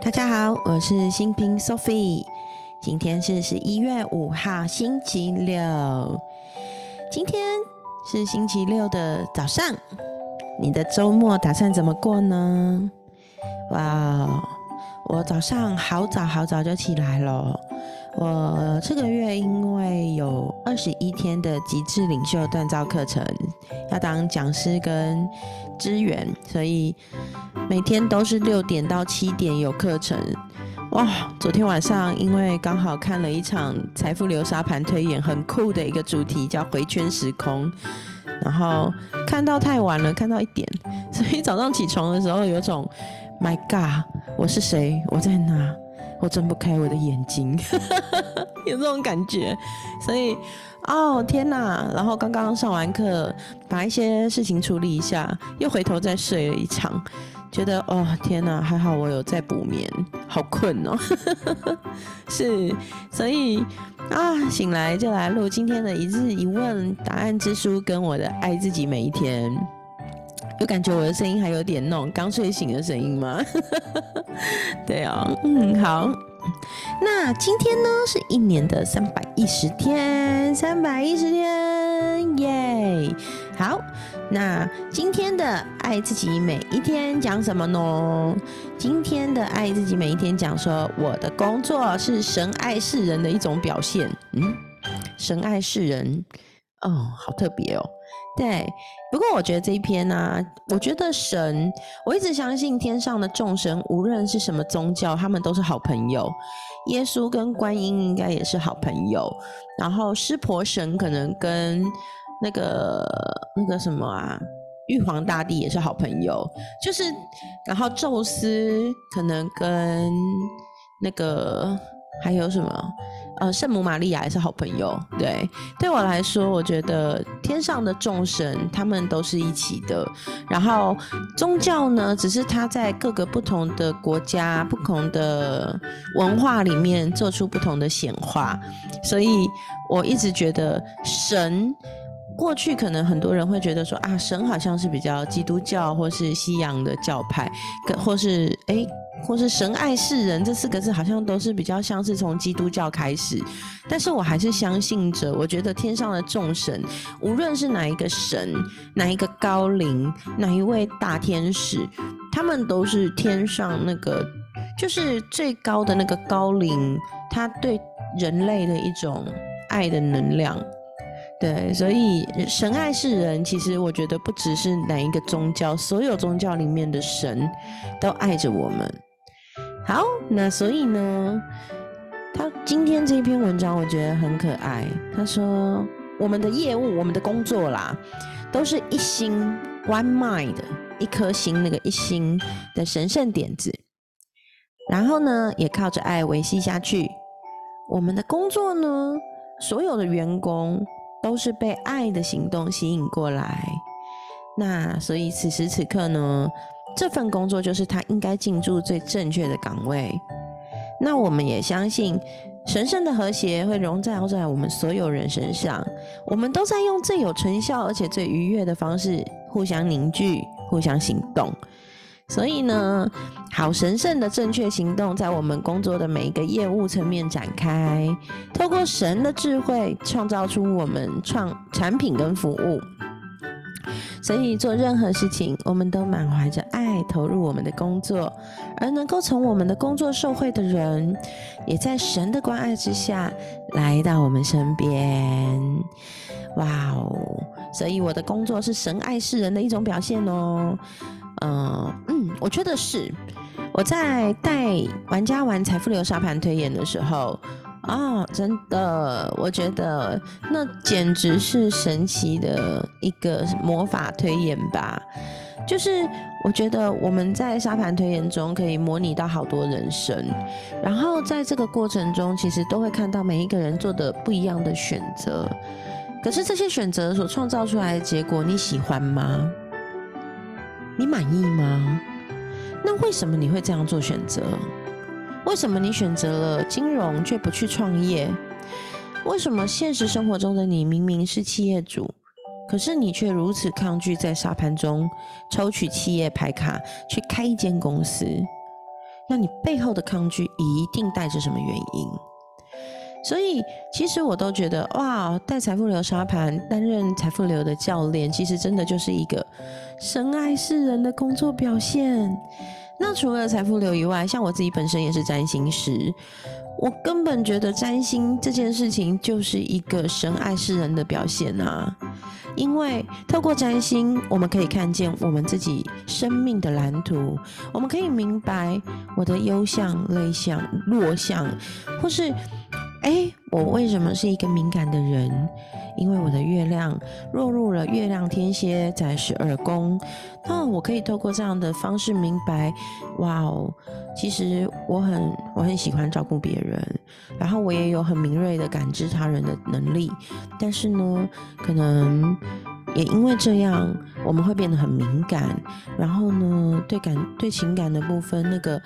大家好，我是新平 Sophie，今天是十一月五号，星期六。今天是星期六的早上，你的周末打算怎么过呢？哇，我早上好早好早就起来了。我这个月因为有二十一天的极致领袖锻造课程，要当讲师跟支援，所以每天都是六点到七点有课程。哇，昨天晚上因为刚好看了一场财富流沙盘推演，很酷的一个主题叫回圈时空，然后看到太晚了，看到一点，所以早上起床的时候有种 My God，我是谁？我在哪？我睁不开我的眼睛，有这种感觉，所以，哦天哪！然后刚刚上完课，把一些事情处理一下，又回头再睡了一场，觉得哦天哪，还好我有在补眠，好困哦，是，所以啊，醒来就来录今天的一日一问答案之书，跟我的爱自己每一天。有感觉我的声音还有点那种刚睡醒的声音吗？对啊，嗯，好。那今天呢是一年的三百一十天，三百一十天，耶！好，那今天的爱自己每一天讲什么呢？今天的爱自己每一天讲说，我的工作是神爱世人的一种表现。嗯，神爱世人，哦，好特别哦。对，不过我觉得这一篇呢，我觉得神，我一直相信天上的众神，无论是什么宗教，他们都是好朋友。耶稣跟观音应该也是好朋友，然后湿婆神可能跟那个那个什么啊，玉皇大帝也是好朋友，就是，然后宙斯可能跟那个还有什么？呃，圣母玛利亚也是好朋友。对，对我来说，我觉得天上的众神他们都是一起的。然后宗教呢，只是他在各个不同的国家、不同的文化里面做出不同的显化。所以我一直觉得神，过去可能很多人会觉得说啊，神好像是比较基督教或是西洋的教派，或是哎。或是神爱世人这四个字，好像都是比较像是从基督教开始，但是我还是相信着。我觉得天上的众神，无论是哪一个神、哪一个高灵、哪一位大天使，他们都是天上那个，就是最高的那个高灵，他对人类的一种爱的能量。对，所以神爱世人，其实我觉得不只是哪一个宗教，所有宗教里面的神都爱着我们。好，那所以呢，他今天这篇文章我觉得很可爱。他说，我们的业务，我们的工作啦，都是一心 （one mind） 一颗心，那个一心的神圣点子。然后呢，也靠着爱维系下去。我们的工作呢，所有的员工都是被爱的行动吸引过来。那所以此时此刻呢？这份工作就是他应该进驻最正确的岗位。那我们也相信神圣的和谐会融在在我们所有人身上。我们都在用最有成效而且最愉悦的方式互相凝聚、互相行动。所以呢，好神圣的正确行动在我们工作的每一个业务层面展开，透过神的智慧创造出我们创产品跟服务。所以做任何事情，我们都满怀着爱投入我们的工作，而能够从我们的工作受惠的人，也在神的关爱之下来到我们身边。哇哦！所以我的工作是神爱世人的一种表现哦。嗯嗯，我觉得是我在带玩家玩财富流沙盘推演的时候。啊，真的，我觉得那简直是神奇的一个魔法推演吧。就是我觉得我们在沙盘推演中可以模拟到好多人生，然后在这个过程中，其实都会看到每一个人做的不一样的选择。可是这些选择所创造出来的结果，你喜欢吗？你满意吗？那为什么你会这样做选择？为什么你选择了金融却不去创业？为什么现实生活中的你明明是企业主，可是你却如此抗拒在沙盘中抽取企业牌卡去开一间公司？那你背后的抗拒一定带着什么原因？所以，其实我都觉得，哇，带财富流沙盘，担任财富流的教练，其实真的就是一个深爱世人的工作表现。那除了财富流以外，像我自己本身也是占星师，我根本觉得占星这件事情就是一个神爱世人的表现啊。因为透过占星，我们可以看见我们自己生命的蓝图，我们可以明白我的优项、内向、弱项，或是。哎，我为什么是一个敏感的人？因为我的月亮落入了月亮天蝎在十二宫。那我可以透过这样的方式明白，哇哦，其实我很我很喜欢照顾别人，然后我也有很敏锐的感知他人的能力。但是呢，可能也因为这样，我们会变得很敏感，然后呢，对感对情感的部分那个。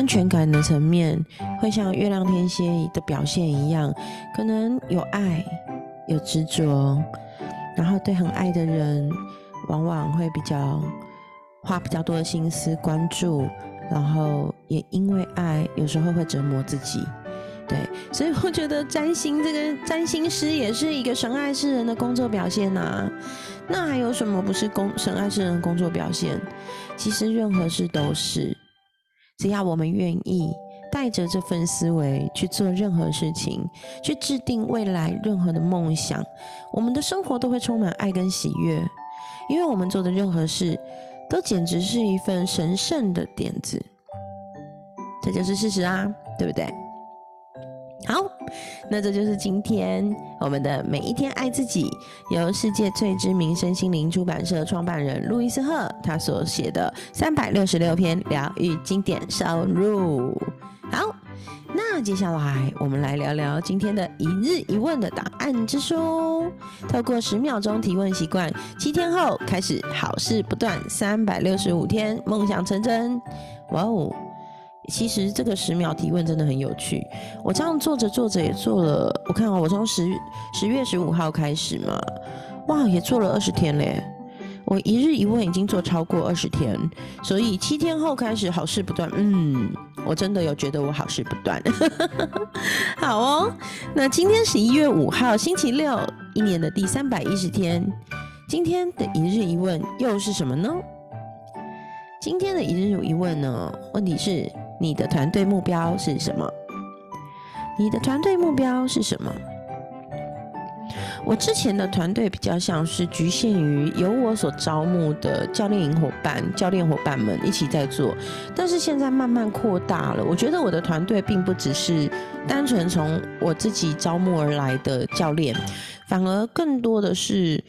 安全感的层面会像月亮天蝎的表现一样，可能有爱、有执着，然后对很爱的人，往往会比较花比较多的心思关注，然后也因为爱，有时候会折磨自己。对，所以我觉得占星这个占星师也是一个神爱世人的工作表现呐。那还有什么不是工神爱世人的工作表现？其实任何事都是。只要我们愿意带着这份思维去做任何事情，去制定未来任何的梦想，我们的生活都会充满爱跟喜悦。因为我们做的任何事，都简直是一份神圣的点子。这就是事实啊，对不对？好，那这就是今天我们的每一天爱自己，由世界最知名身心灵出版社创办人路易斯赫他所写的三百六十六篇疗愈经典收入。好，那接下来我们来聊聊今天的一日一问的答案之书。透过十秒钟提问习惯，七天后开始好事不断，三百六十五天梦想成真。哇哦！其实这个十秒提问真的很有趣，我这样做着做着也做了，我看啊，我从十十月十五号开始嘛，哇，也做了二十天嘞。我一日一问已经做超过二十天，所以七天后开始好事不断。嗯，我真的有觉得我好事不断。好哦，那今天十一月五号星期六，一年的第三百一十天，今天的一日一问又是什么呢？今天的一日一问呢？问题是。你的团队目标是什么？你的团队目标是什么？我之前的团队比较像是局限于由我所招募的教练营伙伴、教练伙伴们一起在做，但是现在慢慢扩大了。我觉得我的团队并不只是单纯从我自己招募而来的教练，反而更多的是。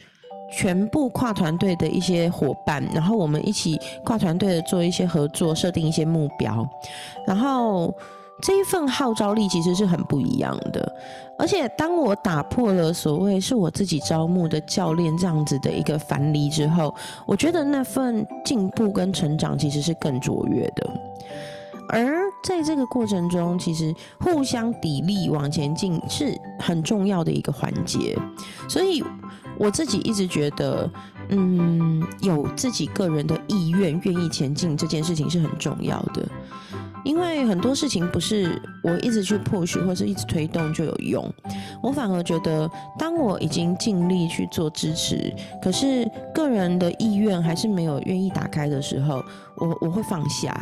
全部跨团队的一些伙伴，然后我们一起跨团队的做一些合作，设定一些目标，然后这一份号召力其实是很不一样的。而且当我打破了所谓是我自己招募的教练这样子的一个樊篱之后，我觉得那份进步跟成长其实是更卓越的。而在这个过程中，其实互相砥砺往前进是很重要的一个环节，所以我自己一直觉得，嗯，有自己个人的意愿，愿意前进这件事情是很重要的。因为很多事情不是我一直去 push 或是一直推动就有用，我反而觉得，当我已经尽力去做支持，可是个人的意愿还是没有愿意打开的时候，我我会放下。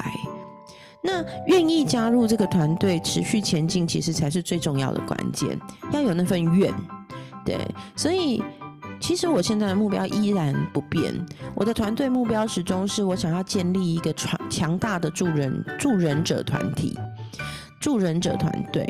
那愿意加入这个团队持续前进，其实才是最重要的关键。要有那份愿，对。所以，其实我现在的目标依然不变。我的团队目标始终是我想要建立一个强强大的助人助人者团体，助人者团队。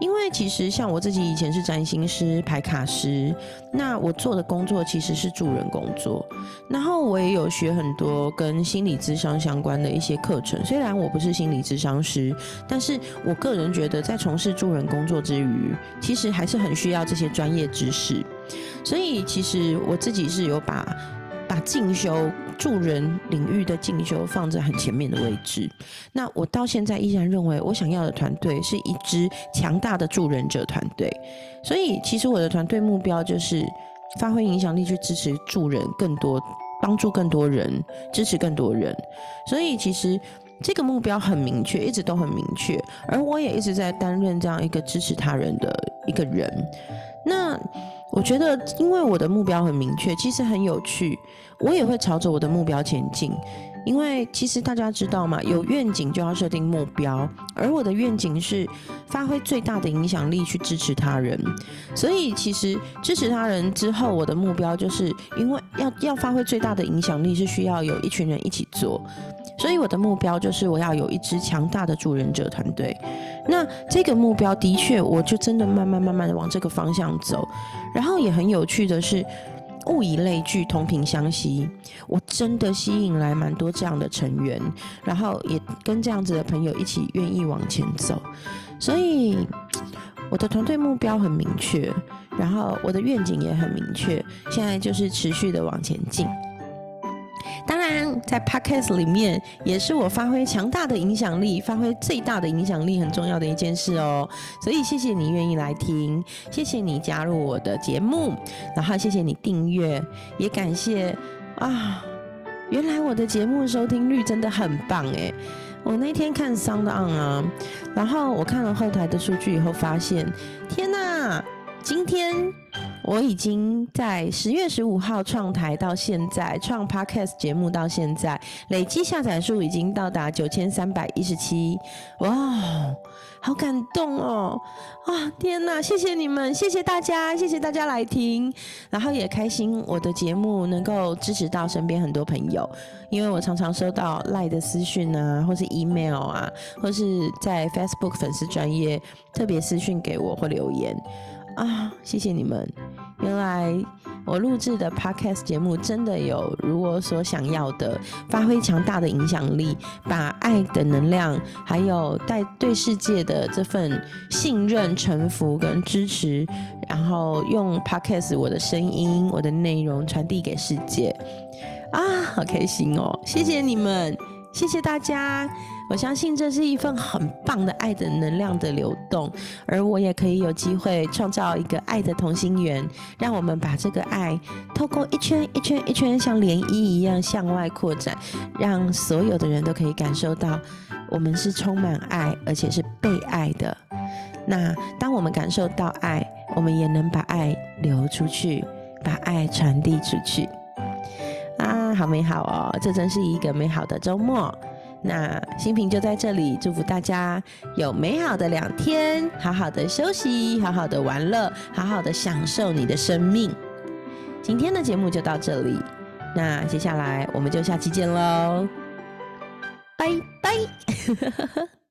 因为其实像我自己以前是占星师、排卡师，那我做的工作其实是助人工作。然后我也有学很多跟心理智商相关的一些课程。虽然我不是心理智商师，但是我个人觉得在从事助人工作之余，其实还是很需要这些专业知识。所以其实我自己是有把。把进修助人领域的进修放在很前面的位置。那我到现在依然认为，我想要的团队是一支强大的助人者团队。所以，其实我的团队目标就是发挥影响力，去支持助人更多，帮助更多人，支持更多人。所以，其实这个目标很明确，一直都很明确，而我也一直在担任这样一个支持他人的一个人。那我觉得，因为我的目标很明确，其实很有趣，我也会朝着我的目标前进。因为其实大家知道嘛，有愿景就要设定目标，而我的愿景是发挥最大的影响力去支持他人。所以其实支持他人之后，我的目标就是因为要要发挥最大的影响力，是需要有一群人一起做。所以我的目标就是我要有一支强大的助人者团队。那这个目标的确，我就真的慢慢慢慢的往这个方向走。然后也很有趣的是。物以类聚，同频相吸。我真的吸引来蛮多这样的成员，然后也跟这样子的朋友一起愿意往前走。所以我的团队目标很明确，然后我的愿景也很明确，现在就是持续的往前进。当然，在 podcast 里面也是我发挥强大的影响力、发挥最大的影响力很重要的一件事哦。所以谢谢你愿意来听，谢谢你加入我的节目，然后谢谢你订阅，也感谢啊，原来我的节目收听率真的很棒诶。我那天看 Sound On 啊，然后我看了后台的数据以后发现，天哪，今天。我已经在十月十五号创台到现在，创 Podcast 节目到现在，累计下载数已经到达九千三百一十七，哇，好感动哦！啊，天哪，谢谢你们，谢谢大家，谢谢大家来听，然后也开心我的节目能够支持到身边很多朋友，因为我常常收到赖的私讯啊，或是 email 啊，或是在 Facebook 粉丝专业特别私讯给我或留言。啊，谢谢你们！原来我录制的 podcast 节目真的有如我所想要的，发挥强大的影响力，把爱的能量，还有带对世界的这份信任、臣服跟支持，然后用 podcast 我的声音、我的内容传递给世界。啊，好开心哦！谢谢你们。谢谢大家，我相信这是一份很棒的爱的能量的流动，而我也可以有机会创造一个爱的同心圆，让我们把这个爱透过一圈一圈一圈像涟漪一样向外扩展，让所有的人都可以感受到我们是充满爱，而且是被爱的。那当我们感受到爱，我们也能把爱流出去，把爱传递出去。啊，好美好哦！这真是一个美好的周末。那新平就在这里祝福大家有美好的两天，好好的休息，好好的玩乐，好好的享受你的生命。今天的节目就到这里，那接下来我们就下期见喽，拜拜。